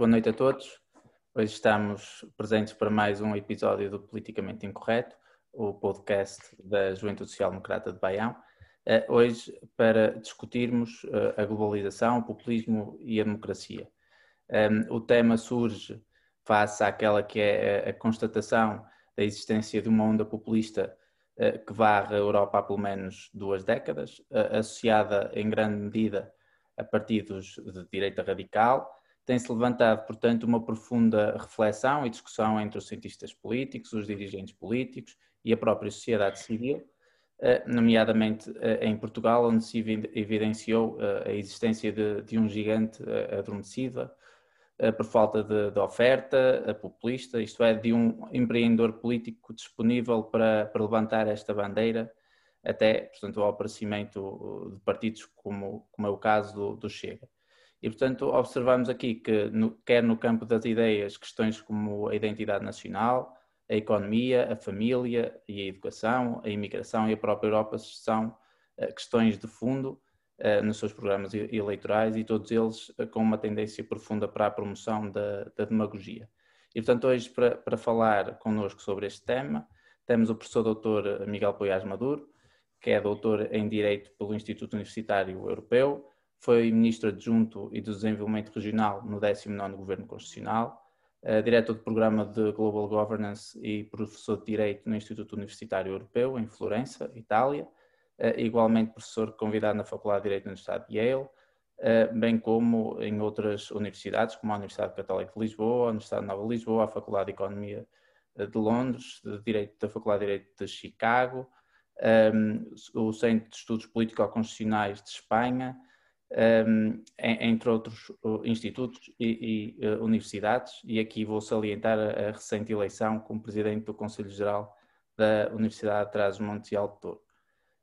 boa noite a todos. Hoje estamos presentes para mais um episódio do Politicamente Incorreto, o podcast da Juventude Social Democrata de Baião. Eh, hoje para discutirmos eh, a globalização, o populismo e a democracia. Ehm, o tema surge face àquela que é a constatação da existência de uma onda populista eh, que varre a Europa há pelo menos duas décadas, associada em grande medida a partidos de direita radical, tem-se levantado, portanto, uma profunda reflexão e discussão entre os cientistas políticos, os dirigentes políticos e a própria sociedade civil, eh, nomeadamente eh, em Portugal, onde se evidenciou eh, a existência de, de um gigante adormecido por falta de, de, oferta populista, isto é, de um empreendedor político disponível para, para levantar esta bandeira até, portanto, ao aparecimento de partidos como, como é o caso do, do Chega. E, portanto, observamos aqui que, no, quer no campo das ideias, questões como a identidade nacional, a economia, a família e a educação, a imigração e a própria Europa são uh, questões de fundo uh, nos seus programas eleitorais e todos eles uh, com uma tendência profunda para a promoção da, da demagogia. E, portanto, hoje, para, para falar connosco sobre este tema, temos o professor doutor Miguel Poiás Maduro, que é doutor em Direito pelo Instituto Universitário Europeu, foi Ministro Adjunto e do Desenvolvimento Regional no 19º Governo Constitucional, uh, Diretor do Programa de Global Governance e Professor de Direito no Instituto Universitário Europeu, em Florença, Itália, uh, igualmente professor convidado na Faculdade de Direito no Estado de Yale, uh, bem como em outras universidades, como a Universidade Católica de Lisboa, a Universidade Nova de Lisboa, a Faculdade de Economia de Londres, de Direito, da Faculdade de Direito de Chicago, um, o Centro de Estudos Político-Constitucionais de Espanha, um, entre outros institutos e, e uh, universidades, e aqui vou salientar a, a, recente eleição como presidente do Conselho Geral da Universidade de Trás-os-Montes e Alto Douro.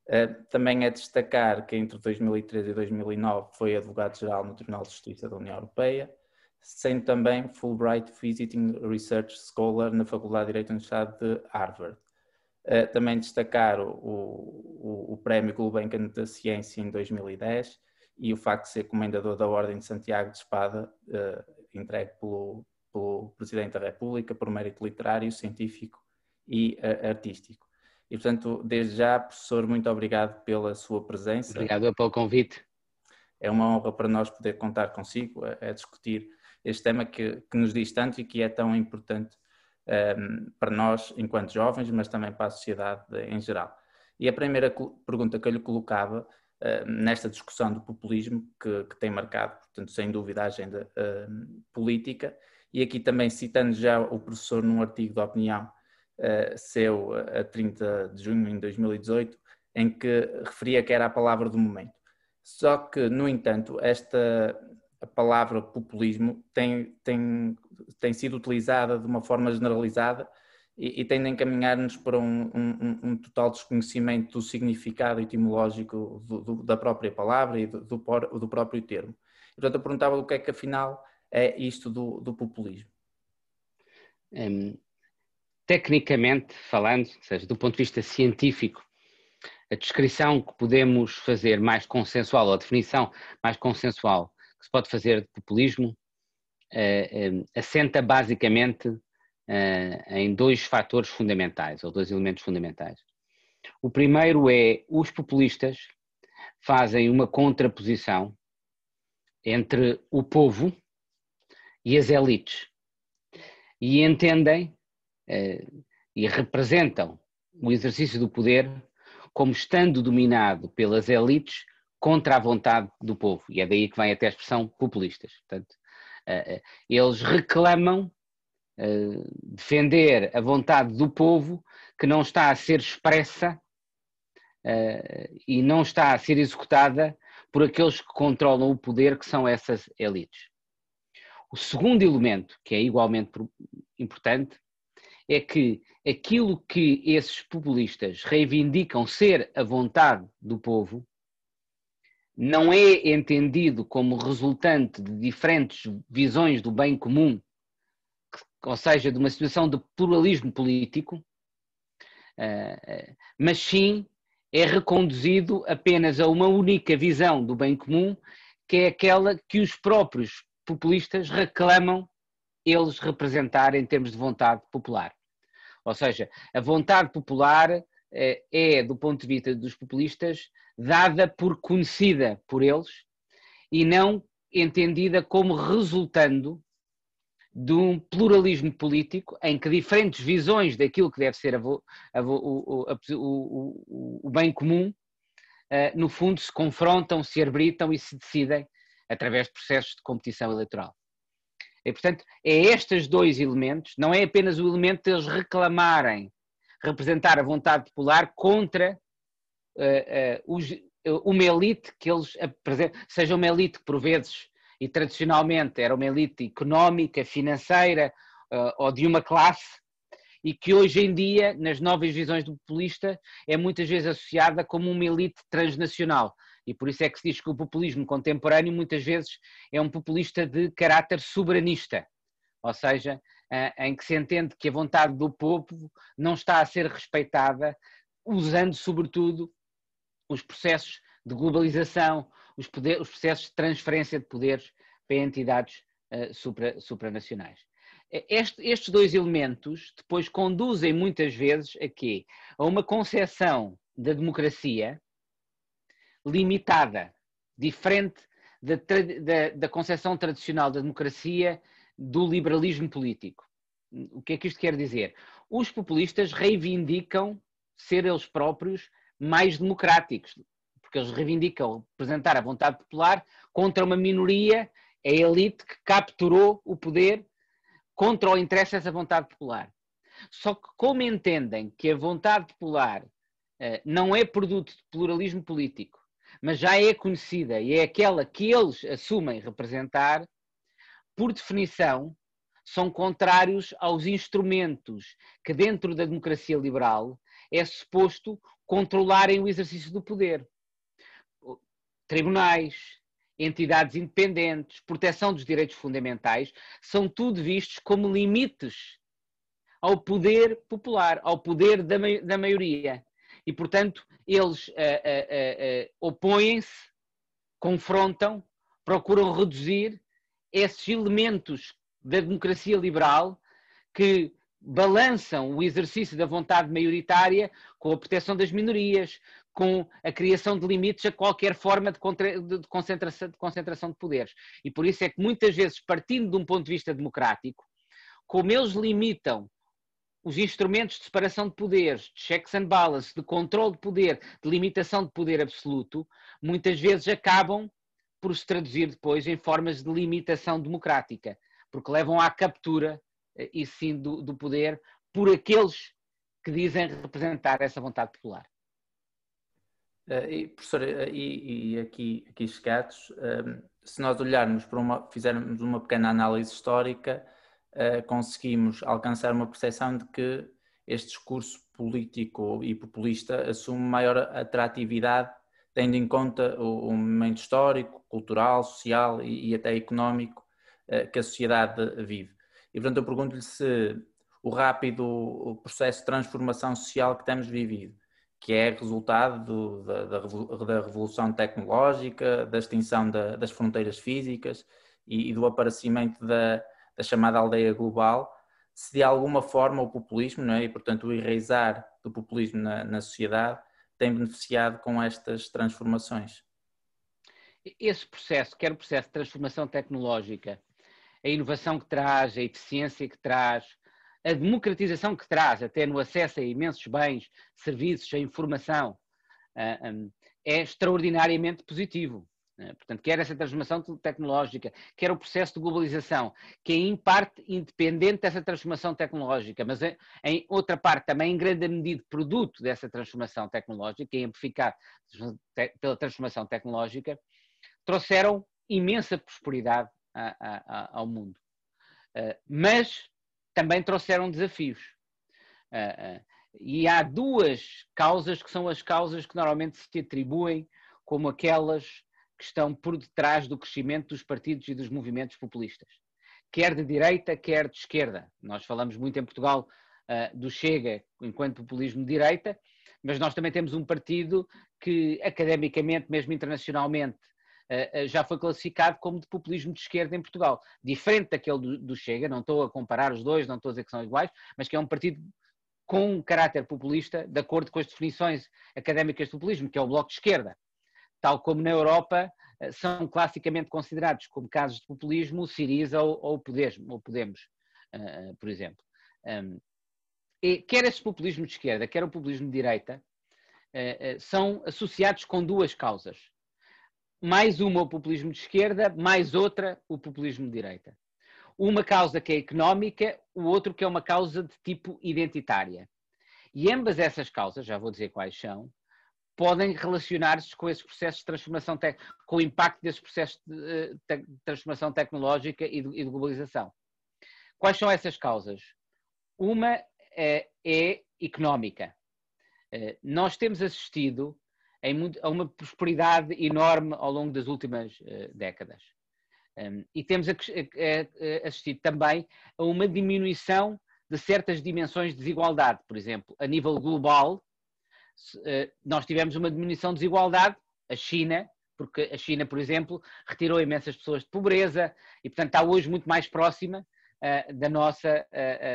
Uh, também é destacar que entre 2013 e 2009 foi advogado-geral no Tribunal de Justiça da União Europeia, sendo também Fulbright Visiting Research Scholar na Faculdade de Direito da Universidade de Harvard. Uh, também destacar o, o, o Prémio Gulbenkian da Ciência em 2010 e o facto de ser comendador da Ordem de Santiago de Espada, uh, entregue pelo, pelo Presidente da República por mérito literário, científico e uh, artístico. E, portanto, desde já, professor, muito obrigado pela sua presença. Obrigado pelo convite. É uma honra para nós poder contar consigo a, a discutir este tema que, que, nos diz tanto e que é tão importante um, ehm, para nós, enquanto jovens, mas também para a sociedade em geral. E a primeira pergunta que eu lhe colocava eh, nesta discussão do populismo que, que, tem marcado, portanto, sem dúvida, a agenda uh, política. E aqui também citando já o professor num artigo de opinião uh, seu a 30 de junho de 2018, em que referia que era a palavra do momento. Só que, no entanto, esta palavra populismo tem, tem, tem sido utilizada de uma forma generalizada e, e tende a encaminhar-nos para um, um, um, total desconhecimento do significado etimológico do, do, da própria palavra e do, do, próprio termo. Portanto, eu perguntava o que é que afinal é isto do, populismo. Um, tecnicamente falando, ou seja, do ponto de vista científico, a descrição que podemos fazer mais consensual, ou a definição mais consensual que se pode fazer de populismo, uh, uh, assenta basicamente uh, em dois fatores fundamentais, ou dois elementos fundamentais. O primeiro é os populistas fazem uma contraposição entre o povo e as elites e entendem uh, e representam o exercício do poder como estando dominado pelas elites contra a vontade do povo. E é daí que vem até a expressão populistas. Portanto, uh, eles reclamam eh, defender a vontade do povo que não está a ser expressa uh, e não está a ser executada por aqueles que controlam o poder, que são essas elites. O segundo elemento, que é igualmente importante, é que aquilo que esses populistas reivindicam ser a vontade do povo não é entendido como resultante de diferentes visões do bem comum ou seja, de uma situação de pluralismo político, eh, eh, mas sim é reconduzido apenas a uma única visão do bem comum, que é aquela que os próprios populistas reclamam eles representar em termos de vontade popular. Ou seja, a vontade popular eh, é, do ponto de vista dos populistas, dada por conhecida por eles e não entendida como resultando de um pluralismo político em que diferentes visões daquilo que deve ser a, a, o, o, o, bem comum, uh, no fundo, se confrontam, se arbitram e se decidem através de processos de competição eleitoral. E, portanto, é estes dois elementos, não é apenas o elemento de eles reclamarem, representar a vontade popular contra uh, uh, os, uma elite que eles apresentam, seja uma elite que por vezes e tradicionalmente era uma elite económica, financeira uh, ou de uma classe, e que hoje em dia, nas novas visões do populista, é muitas vezes associada como uma elite transnacional. E por isso é que se diz que o populismo contemporâneo muitas vezes é um populista de caráter soberanista, ou seja, em que se entende que a vontade do povo não está a ser respeitada, usando sobretudo os processos de globalização, os, poder, os processos de transferência de poderes para entidades uh, supra, supranacionais. Este, estes dois elementos depois conduzem muitas vezes a quê? A uma concepção da democracia limitada, diferente da, da, da concepção tradicional da democracia do liberalismo político. O que é que isto quer dizer? Os populistas reivindicam ser eles próprios mais democráticos, porque eles reivindicam representar a vontade popular contra uma minoria, a elite que capturou o poder contra o interesse dessa vontade popular. Só que como entendem que a vontade popular uh, não é produto de pluralismo político, mas já é conhecida e é aquela que eles assumem representar, por definição, são contrários aos instrumentos que, dentro da democracia liberal, é suposto controlarem o exercício do poder. Tribunais, entidades independentes, proteção dos direitos fundamentais, são tudo vistos como limites ao poder popular, ao poder da, da maioria. E, portanto, eles uh, uh, uh, opõem-se, confrontam, procuram reduzir esses elementos da democracia liberal que balançam o exercício da vontade maioritária com a proteção das minorias, com a criação de limites a qualquer forma de, concentração, de concentração de poderes. E por isso é que muitas vezes, partindo de um ponto de vista democrático, como eles limitam os instrumentos de separação de poderes, de checks and balances, de controle de poder, de limitação de poder absoluto, muitas vezes acabam por se traduzir depois em formas de limitação democrática, porque levam à captura, eh, e sim, do, do poder por aqueles que dizem representar essa vontade popular. Uh, e, professor, uh, e, e, aqui, aqui chegados, uh, se nós olharmos para uma, fizermos uma pequena análise histórica, conseguimos alcançar uma percepção de que este discurso político e populista assume maior atratividade, tendo em conta o, o momento histórico, cultural, social e, e até económico que a sociedade vive. E, portanto, eu pergunto-lhe se o rápido processo de transformação social que temos vivido que é resultado do, da, da, revolução tecnológica, da extinção da, das fronteiras físicas e, e do aparecimento da, da, chamada aldeia global, se de alguma forma o populismo, é? e portanto o enraizar do populismo na, na sociedade, tem beneficiado com estas transformações. Esse processo, quer o processo de transformação tecnológica, a inovação que traz, a eficiência que traz, a democratização que traz, até no acesso a imensos bens, serviços, a informação, é extraordinariamente positivo. Né? Portanto, quer essa transformação tecnológica, quer o processo de globalização, que é em parte independente dessa transformação tecnológica, mas é, em outra parte também em grande medida produto dessa transformação tecnológica e amplificado pela transformação tecnológica, trouxeram imensa prosperidade ao mundo. Ah, mas também trouxeram desafios. Uh, uh, e há duas causas que são as causas que normalmente se atribuem como aquelas que estão por detrás do crescimento dos partidos e dos movimentos populistas, quer de direita, quer de esquerda. Nós falamos muito em Portugal uh, do Chega enquanto populismo de direita, mas nós também temos um partido que, academicamente, mesmo internacionalmente, já foi classificado como de populismo de esquerda em Portugal. Diferente daquele do, do Chega, não estou a comparar os dois, não estou a dizer que são iguais, mas que é um partido com um caráter populista, de acordo com as definições académicas de populismo, que é o Bloco de Esquerda. Tal como na Europa são classicamente considerados como casos de populismo o Siriza ou, ou, ou Podemos por exemplo. E quer esse populismo de esquerda, quer o populismo de direita, são associados com duas causas mais uma o populismo de esquerda, mais outra o populismo de direita. Uma causa que é económica, o outro que é uma causa de tipo identitária. E ambas essas causas, já vou dizer quais são, podem relacionar-se com esses processos de transformação, com o impacto desses processos de, de transformação tecnológica e de, e de, globalização. Quais são essas causas? Uma é, é económica. Eh, nós temos assistido a uma prosperidade enorme ao longo das últimas uh, décadas. Um, e temos a, a, a assistido também a uma diminuição de certas dimensões de desigualdade. Por exemplo, a nível global, uh, nós tivemos uma diminuição de desigualdade, a China, porque a China, por exemplo, retirou imensas pessoas de pobreza e, portanto, está hoje muito mais próxima uh, da nossa,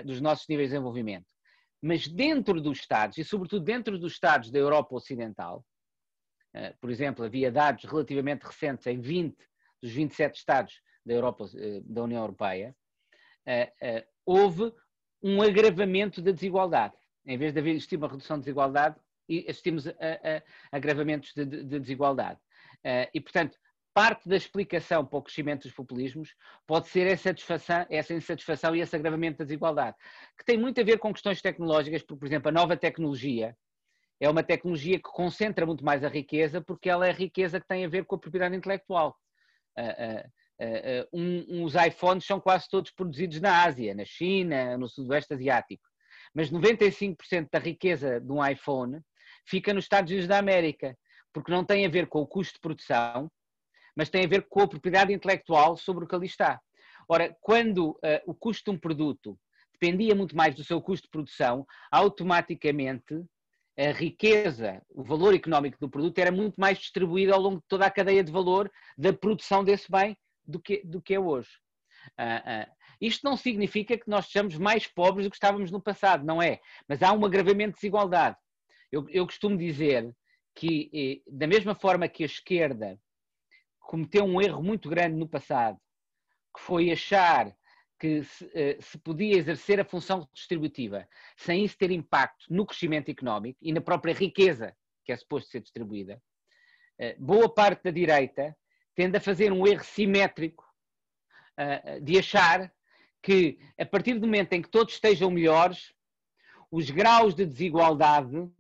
dos nossos níveis de desenvolvimento. Mas dentro dos Estados, e sobretudo dentro dos Estados da Europa Ocidental, por exemplo, havia dados relativamente recentes em 20 dos 27 Estados da, Europa, eh, da União Europeia, eh, houve um agravamento da desigualdade. Em vez de haver uma redução de desigualdade, assistimos a, a, agravamentos de, de, de desigualdade. E, portanto, parte da explicação para o crescimento dos populismos pode ser essa insatisfação e esse agravamento da desigualdade, que tem muito a ver com questões tecnológicas, porque, por exemplo, a nova tecnologia é uma tecnologia que concentra muito mais a riqueza, porque ela é a riqueza que tem a ver com a propriedade intelectual. Uh, uh, uh, um, os iPhones são quase todos produzidos na Ásia, na China, no Sudoeste Asiático. Mas 95% da riqueza de um iPhone fica nos Estados Unidos da América, porque não tem a ver com o custo de produção, mas tem a ver com a propriedade intelectual sobre o que ali está. Ora, quando o custo de um produto dependia muito mais do seu custo de produção, automaticamente a riqueza, o valor económico do produto era muito mais distribuído ao longo de toda a cadeia de valor da produção desse bem do que, do que é hoje. Uh, uh, isto não significa que nós sejamos mais pobres do que estávamos no passado, não é? Mas há um agravamento de desigualdade. Eu, eu costumo dizer que, eh, da mesma forma que a esquerda cometeu um erro muito grande no passado, que foi achar que se, eh, se, podia exercer a função distributiva sem isso ter impacto no crescimento económico e na própria riqueza que é suposto ser distribuída, eh, boa parte da direita tende a fazer um erro simétrico eh, de achar que a partir do momento em que todos estejam melhores, os graus de desigualdade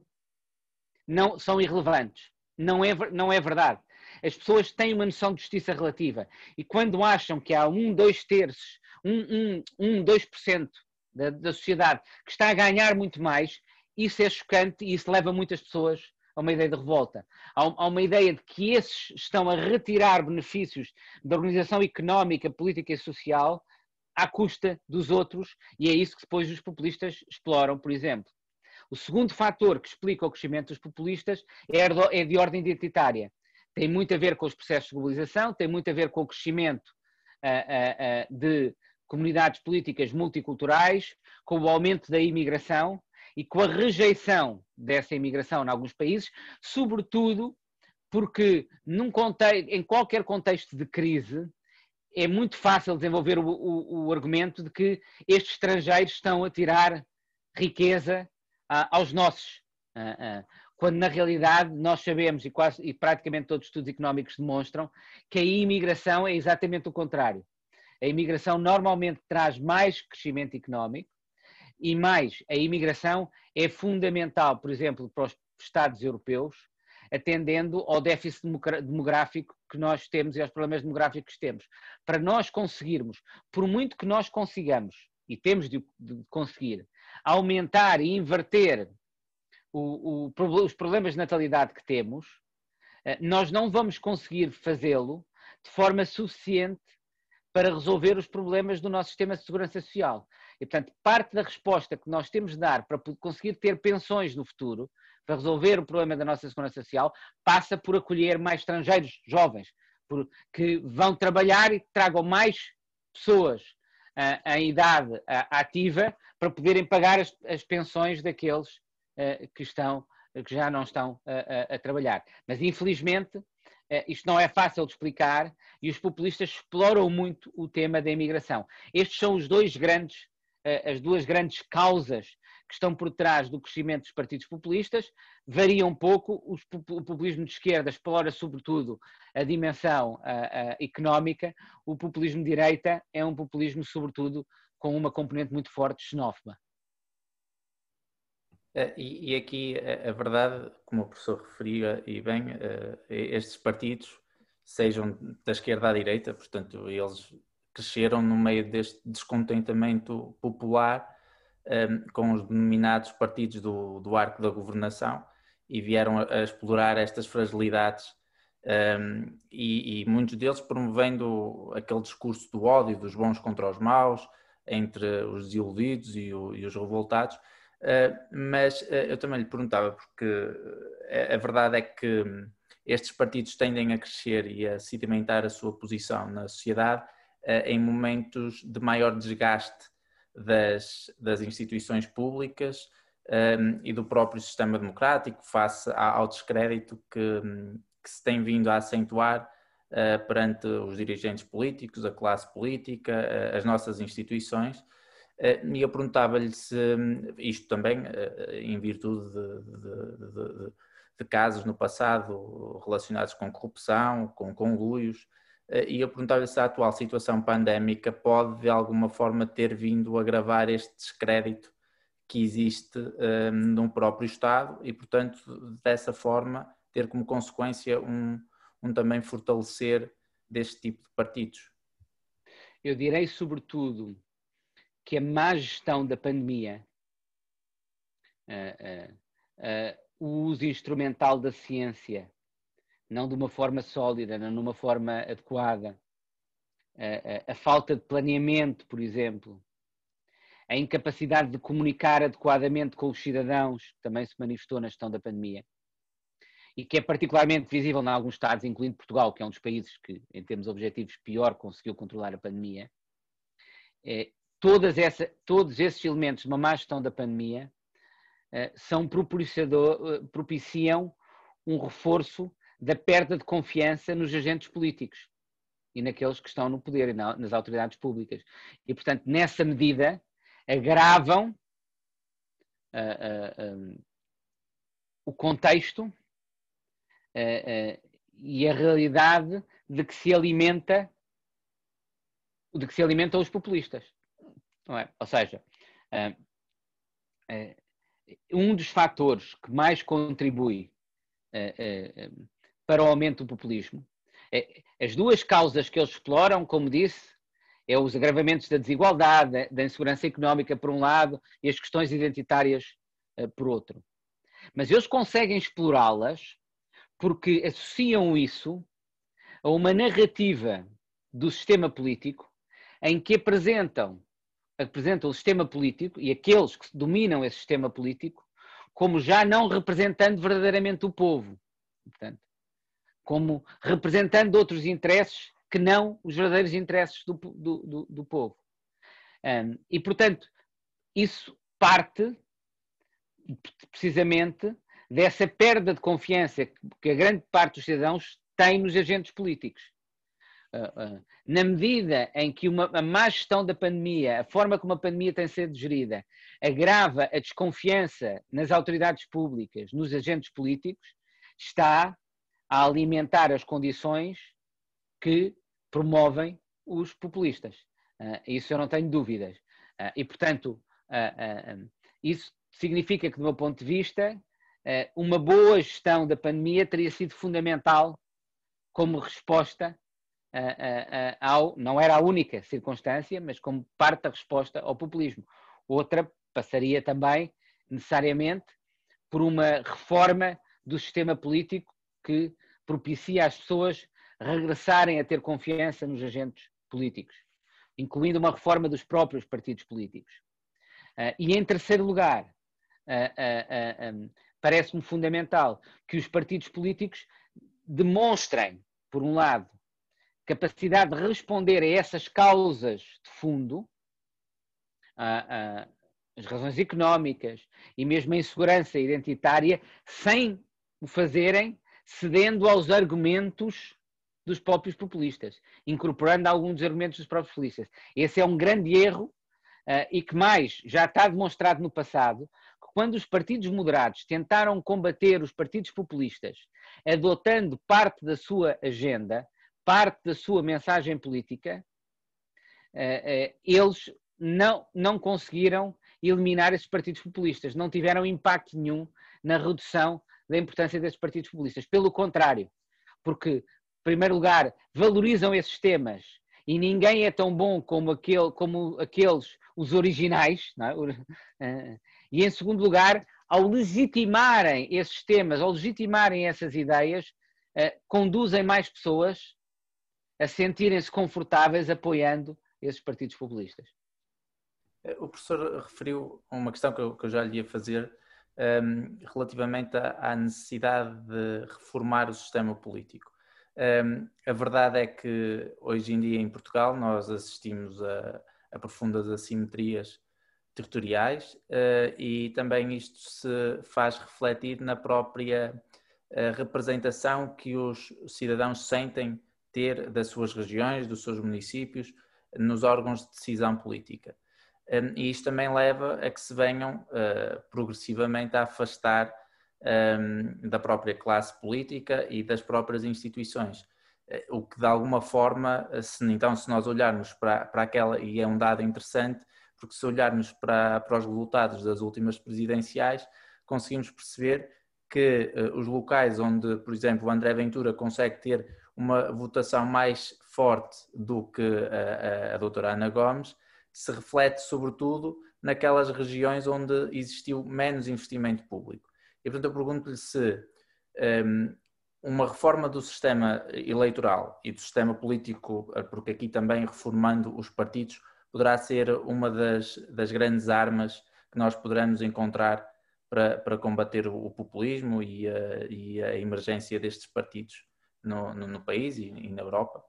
não são irrelevantes. Não é, não é verdade. As pessoas têm uma noção de justiça relativa e quando acham que há um, dois terços um, um, um 2% da, da sociedade que está a ganhar muito mais, isso é chocante e isso leva muitas pessoas a uma ideia de revolta. Há, uma ideia de que esses estão a retirar benefícios da organização económica, política e social à custa dos outros, e é isso que depois os populistas exploram, por exemplo. O segundo fator que explica o crescimento dos populistas é, é de ordem identitária. Tem muito a ver com os processos de globalização, tem muito a ver com o crescimento uh, uh, uh, de comunidades políticas multiculturais, com o aumento da imigração e com a rejeição dessa imigração em alguns países, sobretudo porque contexto, em qualquer contexto de crise é muito fácil desenvolver o, o, o argumento de que estes estrangeiros estão a tirar riqueza uh, aos nossos. Uh, uh, quando na realidade nós sabemos, e, quase, e praticamente todos os estudos económicos demonstram, que a imigração é exatamente o contrário. A imigração normalmente traz mais crescimento económico e mais, a imigração é fundamental, por exemplo, para os Estados europeus, atendendo ao déficit demográfico que nós temos e aos problemas demográficos que temos. Para nós conseguirmos, por muito que nós consigamos, e temos de, conseguir, aumentar e inverter o, o, os problemas de natalidade que temos, eh, nós não vamos conseguir fazê-lo de forma suficiente para resolver os problemas do nosso sistema de segurança social. E, portanto, parte da resposta que nós temos de dar para conseguir ter pensões no futuro, para resolver o problema da nossa segurança social, passa por acolher mais estrangeiros jovens, por, que vão trabalhar e tragam mais pessoas uh, em idade uh, ativa para poderem pagar as, as pensões daqueles uh, que estão que já não estão a, a, a trabalhar. Mas infelizmente isto não é fácil de explicar e os populistas exploram muito o tema da imigração. Estes são os dois grandes, as duas grandes causas que estão por trás do crescimento dos partidos populistas variam um pouco. O populismo de esquerda explora, sobretudo, a dimensão económica. O populismo de direita é um populismo, sobretudo, com uma componente muito forte xenófoba. É, e, aqui a, verdade, como o professor referia e bem, eh, estes partidos, sejam da esquerda à direita, portanto, eles cresceram no meio deste descontentamento popular um, com os denominados partidos do, do arco da governação e vieram a, a explorar estas fragilidades um, e, e, muitos deles promovendo aquele discurso do ódio dos bons contra os maus, entre os desiludidos e, o, e os revoltados. Uh, mas uh, eu também lhe perguntava, porque a, a, verdade é que estes partidos tendem a crescer e a sedimentar a sua posição na sociedade em momentos de maior desgaste das, das instituições públicas e do próprio sistema democrático face ao descrédito que, que se tem vindo a acentuar perante os dirigentes políticos, a classe política, as nossas instituições. Uh, e eu perguntava-lhe se isto também, em virtude de, de, de, de, casos no passado relacionados com corrupção, com conluios, eh, e eu perguntava se a atual situação pandémica pode de alguma forma ter vindo a agravar este descrédito que existe um, ehm, no próprio Estado e, portanto, dessa forma ter como consequência um, um também fortalecer deste tipo de partidos. Eu direi, sobretudo, que a má gestão da pandemia, uh, uh, uh, o uso instrumental da ciência não de uma forma sólida, não de uma forma adequada. A, falta de planeamento, por exemplo, a incapacidade de comunicar adequadamente com os cidadãos, que também se manifestou na gestão da pandemia, e que é particularmente visível em alguns Estados, incluindo Portugal, que é um dos países que, em termos objetivos, pior conseguiu controlar a pandemia. É, essa, todos esses elementos de uma má gestão da pandemia é, são propiciam um reforço da perda de confiança nos agentes políticos e naqueles que estão no poder e nas autoridades públicas. E, portanto, nessa medida, agravam uh, uh, um, o contexto uh, e a realidade de que se alimenta de que se alimentam os populistas. Não é? Ou seja, um dos fatores que mais contribui para o aumento do populismo. É, as duas causas que eles exploram, como disse, é os agravamentos da desigualdade, da insegurança económica por um lado e as questões identitárias por outro. Mas eles conseguem explorá-las porque associam isso a uma narrativa do sistema político em que apresentam, apresentam o sistema político e aqueles que dominam esse sistema político como já não representando verdadeiramente o povo. Portanto, como representando outros interesses que não os verdadeiros interesses do, do, do, do povo. Um, e, portanto, isso parte precisamente dessa perda de confiança que a grande parte dos cidadãos tem nos agentes políticos. Uh, uh, na medida em que uma, a má gestão da pandemia, a forma como a pandemia tem sido gerida, agrava a desconfiança nas autoridades públicas, nos agentes políticos, está a alimentar as condições que promovem os populistas. Uh, isso eu não tenho dúvidas. E, portanto, isso significa que, do meu ponto de vista, uma boa gestão da pandemia teria sido fundamental como resposta ao. Não era a única circunstância, mas como parte da resposta ao populismo. Outra passaria também, necessariamente, por uma reforma do sistema político que propicia às pessoas regressarem a ter confiança nos agentes políticos, incluindo uma reforma dos próprios partidos políticos. Uh, e em terceiro lugar, uh, um, parece-me fundamental que os partidos políticos demonstrem, por um lado, capacidade de responder a essas causas de fundo, a, a, as razões económicas e mesmo a insegurança identitária, sem o fazerem cedendo aos argumentos dos próprios populistas, incorporando alguns dos argumentos dos próprios populistas. Esse é um grande erro uh, e que mais já está demonstrado no passado, que quando os partidos moderados tentaram combater os partidos populistas, adotando parte da sua agenda, parte da sua mensagem política, uh, uh, eles não, não conseguiram eliminar esses partidos populistas, não tiveram impacto nenhum na redução da importância desses partidos populistas. Pelo contrário, porque, em primeiro lugar, valorizam esses temas e ninguém é tão bom como, aquele, como aqueles, os originais, é? Eh, e em segundo lugar, ao legitimarem esses temas, ao legitimarem essas ideias, eh, conduzem mais pessoas a sentirem-se confortáveis apoiando esses partidos populistas. O professor referiu uma questão que eu, que eu já lhe ia fazer um, relativamente à, à, necessidade de reformar o sistema político. Um, a verdade é que hoje em dia em Portugal nós assistimos a, a profundas assimetrias territoriais uh, e também isto se faz refletir na própria uh, representação que os cidadãos sentem ter das suas regiões, dos seus municípios, nos órgãos de decisão política. Um, e isto também leva a que se venham uh, progressivamente a afastar um, da própria classe política e das próprias instituições. Uh, o que de alguma forma, se, então, se nós olharmos para, para aquela, e é um dado interessante, porque se olharmos para, para os resultados das últimas presidenciais, conseguimos perceber que uh, os locais onde, por exemplo, o André Ventura consegue ter uma votação mais forte do que a, a, a doutora Ana Gomes, se reflete sobretudo naquelas regiões onde existiu menos investimento público. E portanto eu pergunto-lhe se um, uma reforma do sistema eleitoral e do sistema político, porque aqui também reformando os partidos, poderá ser uma das, das grandes armas que nós poderemos encontrar para, para combater o populismo e a, e a emergência destes partidos no, no, no país e, e na Europa?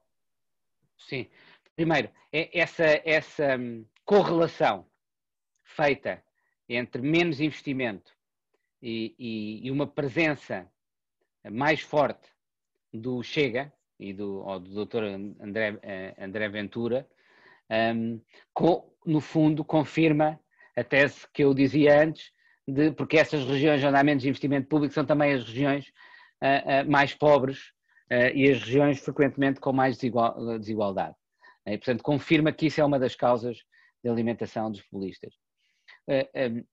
Sim, Primeiro, é essa, essa hum, correlação feita entre menos investimento e, e, e, uma presença mais forte do Chega e do, do Dr. André, eh, André Ventura, um, com, no fundo confirma a tese que eu dizia antes, de, porque essas regiões onde há menos investimento público são também as regiões uh, uh, mais pobres e as regiões frequentemente com mais desigual, desigualdade. E, portanto, confirma que isso é uma das causas da alimentação dos populistas. Eh, ehm,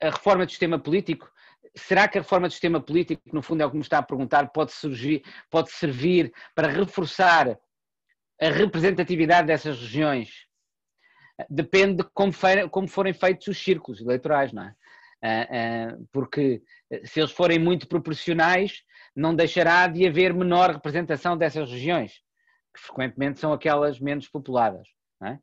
a reforma do sistema político, será que a reforma do sistema político, no fundo é o que me está a perguntar, pode, surgir, pode servir para reforçar a representatividade dessas regiões? Depende de como, como forem feitos os círculos eleitorais, não é? Eh, eh, porque se eles forem muito proporcionais, não deixará de haver menor representação dessas regiões que frequentemente são aquelas menos populadas. Não é?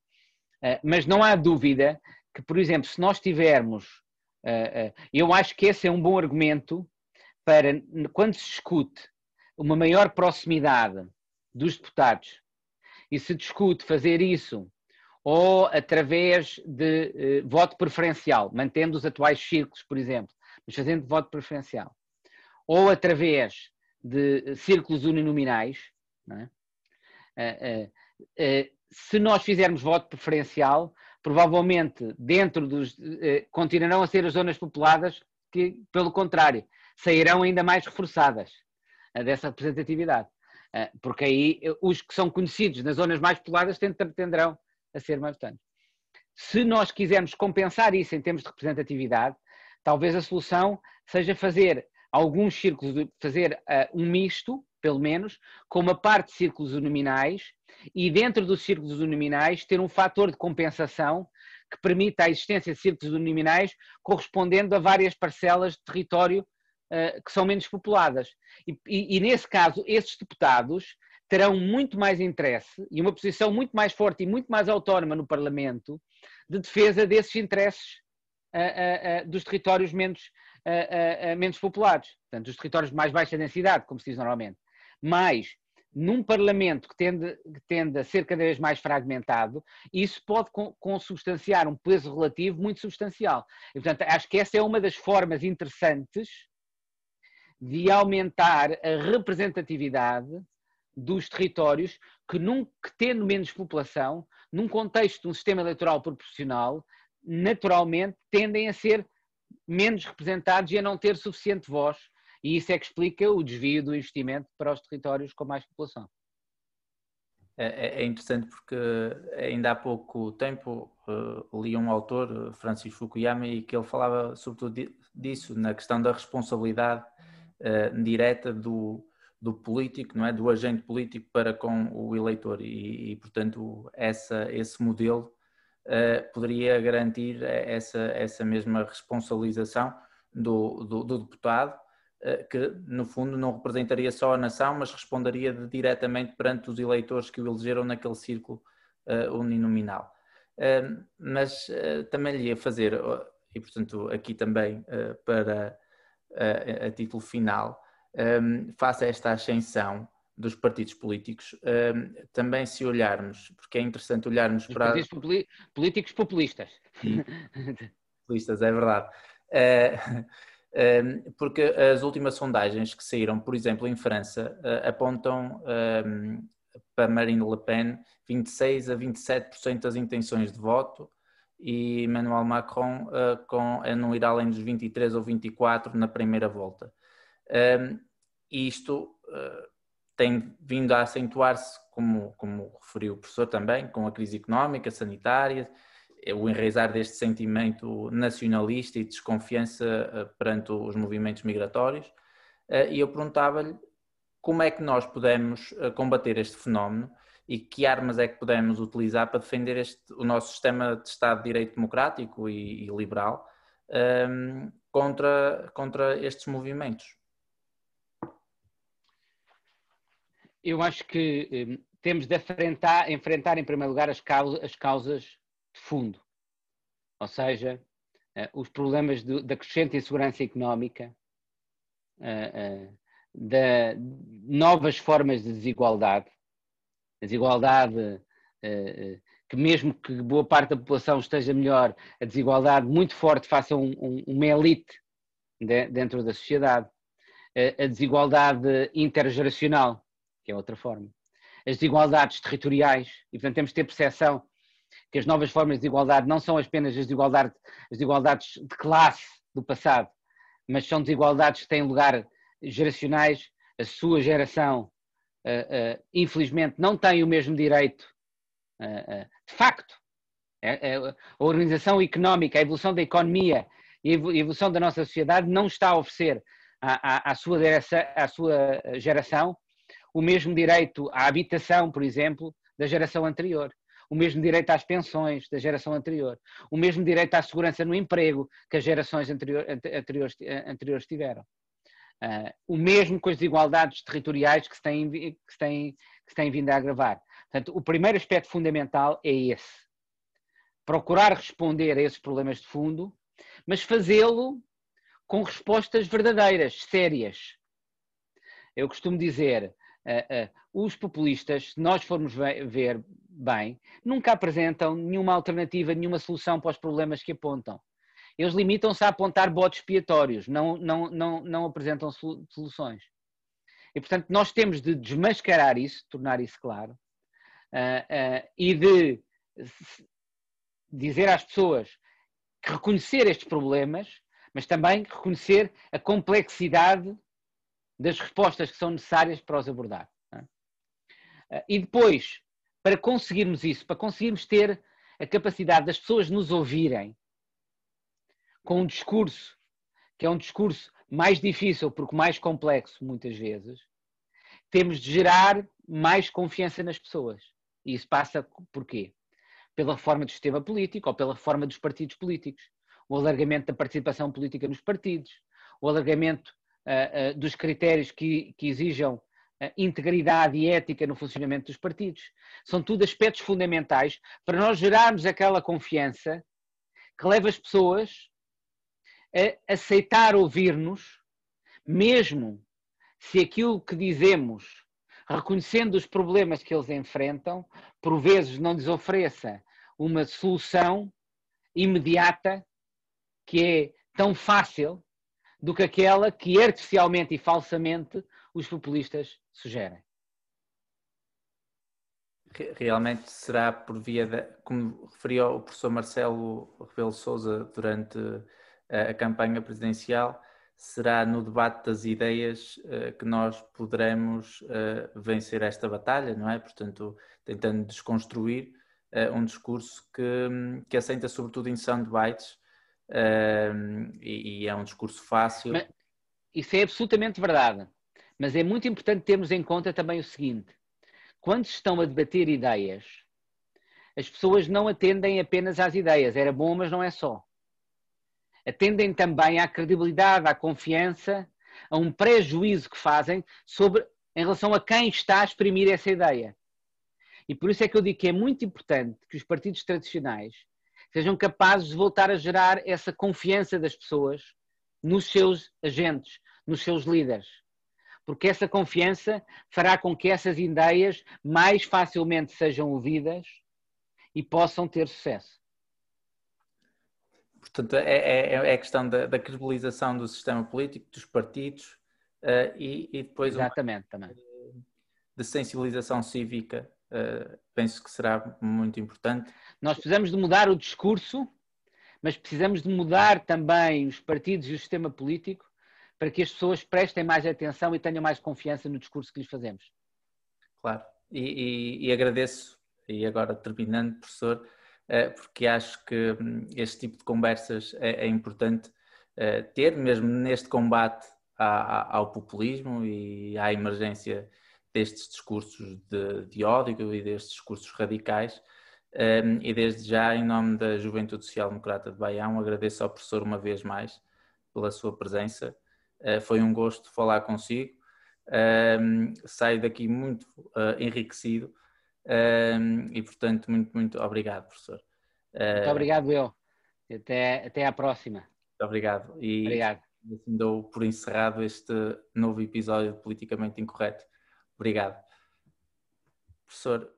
Eh, mas não há dúvida que, por exemplo, se nós tivermos, eh, eh, eu acho que esse é um bom argumento para, quando se discute uma maior proximidade dos deputados e se discute fazer isso ou através de voto preferencial, mantendo os atuais círculos, por exemplo, mas fazendo voto preferencial, ou através de círculos uninominais, é? Eh, eh, eh, se nós fizermos voto preferencial, provavelmente dentro dos. continuarão a ser as zonas populadas que, pelo contrário, sairão ainda mais reforçadas dessa representatividade. Porque aí os que são conhecidos nas zonas mais populadas tenderão a ser mais votantes. Se nós quisermos compensar isso em termos de representatividade, talvez a solução seja fazer alguns círculos, fazer um misto pelo menos, com uma parte de círculos nominais e dentro dos círculos nominais ter um fator de compensação que permita a existência de círculos nominais correspondendo a várias parcelas de território uh, que são menos populadas. E, e, e, nesse caso, esses deputados terão muito mais interesse e uma posição muito mais forte e muito mais autónoma no Parlamento de defesa desses interesses uh, uh, dos territórios menos, menos populados, portanto, dos territórios de mais baixa densidade, como se diz normalmente. Mas num Parlamento que tende, que tende, a ser cada vez mais fragmentado, isso pode consubstanciar um peso relativo muito substancial. E, portanto, acho que essa é uma das formas interessantes de aumentar a representatividade dos territórios que, num, que, tendo menos população, num contexto de um sistema eleitoral proporcional, naturalmente tendem a ser menos representados e a não ter suficiente voz. E isso é que explica o desvio do investimento para os territórios com mais população. É, é, é interessante porque ainda há pouco tempo uh, li um autor, Francis Fukuyama, e que ele falava sobretudo disso, na questão da responsabilidade direta do, do político, não é, do agente político para com o eleitor. E, e portanto essa esse modelo poderia garantir essa essa mesma responsabilização do, do, do deputado eh, que no fundo não representaria só a nação, mas responderia diretamente perante os eleitores que o elegeram naquele círculo uninominal. Uh, mas também lhe ia fazer, e portanto aqui também para a título final, um, face a esta ascensão dos partidos políticos, um, também se olharmos, porque é interessante olharmos Os para... Partidos políticos populistas. populistas, é verdade. Uh, Ehm, porque as últimas sondagens que saíram, por exemplo, em França, eh, apontam ehm, para Marine Le Pen 26 a 27% das intenções de voto e Emmanuel Macron eh, com, não irá além dos 23 ou 24 na primeira volta. Isto eh, tem vindo a acentuar-se, como, como referiu o professor também, com a crise económica, sanitária, é o enraizar deste sentimento nacionalista e desconfiança eh, perante os movimentos migratórios. Eh, e eu perguntava-lhe como é que nós podemos eh, combater este fenómeno e que armas é que podemos utilizar para defender este, o nosso sistema de Estado de Direito Democrático e, e liberal um, ehm, contra, contra estes movimentos. Eu acho que temos de enfrentar, enfrentar em primeiro lugar as causas, as causas de fundo, ou seja, uh, os problemas do, da crescente insegurança económica, uh, uh, da novas formas de desigualdade, a desigualdade que mesmo que boa parte da população esteja melhor, a desigualdade muito forte faça um, um, uma elite de, dentro da sociedade, a desigualdade intergeracional, que é outra forma, as desigualdades territoriais, e portanto temos de ter percepção que as novas formas de igualdade não são apenas as, desigualdade, as desigualdades de classe do passado, mas são desigualdades que têm lugar geracionais. A sua geração, uh, uh, infelizmente, não tem o mesmo direito, uh, de facto. É, é, a organização económica, a evolução da economia e a evolução da nossa sociedade não está a oferecer à, à, à, sua, à sua geração o mesmo direito à habitação, por exemplo, da geração anterior o mesmo direito às pensões da geração anterior, o mesmo direito à segurança no emprego que as gerações anterior, anteriores, anteriores tiveram. Uh, o mesmo com as desigualdades territoriais que se, têm, que, se têm, que se têm vindo a agravar. Portanto, o primeiro aspecto fundamental é esse. Procurar responder a esses problemas de fundo, mas fazê-lo com respostas verdadeiras, sérias. Eu costumo dizer, os populistas, se nós formos ver bem, nunca apresentam nenhuma alternativa, nenhuma solução para os problemas que apontam. Eles limitam-se a apontar botes expiatórios, não, não, não, não apresentam soluções. E, portanto, nós temos de desmascarar isso, tornar isso claro, uh, e de dizer às pessoas que reconhecer estes problemas, mas também reconhecer a complexidade das respostas que são necessárias para os abordar. É? E depois, para conseguirmos isso, para conseguirmos ter a capacidade das pessoas nos ouvirem com um discurso que é um discurso mais difícil porque mais complexo muitas vezes, temos de gerar mais confiança nas pessoas. E isso passa por quê? Pela reforma do sistema político ou pela reforma dos partidos políticos, o alargamento da participação política nos partidos, o alargamento uh, uh, dos critérios que, que exijam uh, integridade e ética no funcionamento dos partidos. São tudo aspectos fundamentais para nós gerarmos aquela confiança que leva as pessoas a aceitar ouvir-nos, mesmo se aquilo que dizemos reconhecendo os problemas que eles enfrentam, por vezes não lhes ofereça uma solução imediata que é tão fácil do que aquela que artificialmente e falsamente os populistas sugerem. Realmente será por via, de, como referiu o professor Marcelo Rebelo Souza durante a campanha presidencial, será no debate das ideias uh, que nós poderemos uh, vencer esta batalha, não é? Portanto, tentando desconstruir um discurso que, que assenta sobretudo em soundbites e, e, é um discurso fácil. Mas isso é absolutamente verdade, mas é muito importante termos em conta também o seguinte: quando estão a debater ideias, as pessoas não atendem apenas às ideias, era bom, mas não é só atendem também à credibilidade, à confiança, a um prejuízo que fazem sobre em relação a quem está a exprimir essa ideia. E por isso é que eu digo que é muito importante que os partidos tradicionais sejam capazes de voltar a gerar essa confiança das pessoas nos seus agentes, nos seus líderes. Porque essa confiança fará com que essas ideias mais facilmente sejam ouvidas e possam ter sucesso. Portanto, é, é, é a questão da, da, credibilização do sistema político, dos partidos uh, e, e, depois Exatamente, uma, também. de sensibilização cívica, uh, penso que será muito importante. Nós precisamos de mudar o discurso, mas precisamos de mudar também os partidos e o sistema político para que as pessoas prestem mais atenção e tenham mais confiança no discurso que lhes fazemos. Claro, e, e, e agradeço, e agora terminando, professor, eh, porque acho que hum, este tipo de conversas é, é importante eh, ter, mesmo neste combate ao populismo e à emergência destes discursos de, de ódio e destes discursos radicais. Um, e desde já, em nome da Juventude Social Democrata de Baião, agradeço ao professor uma vez mais pela sua presença. Uh, foi um gosto falar consigo. Um, saio daqui muito uh, enriquecido um, e, portanto, muito, muito obrigado, professor. Muito uh, obrigado, eu. Até, até à próxima. Muito obrigado. E obrigado. assim dou por encerrado este novo episódio de Politicamente Incorreto. Obrigado. Professor,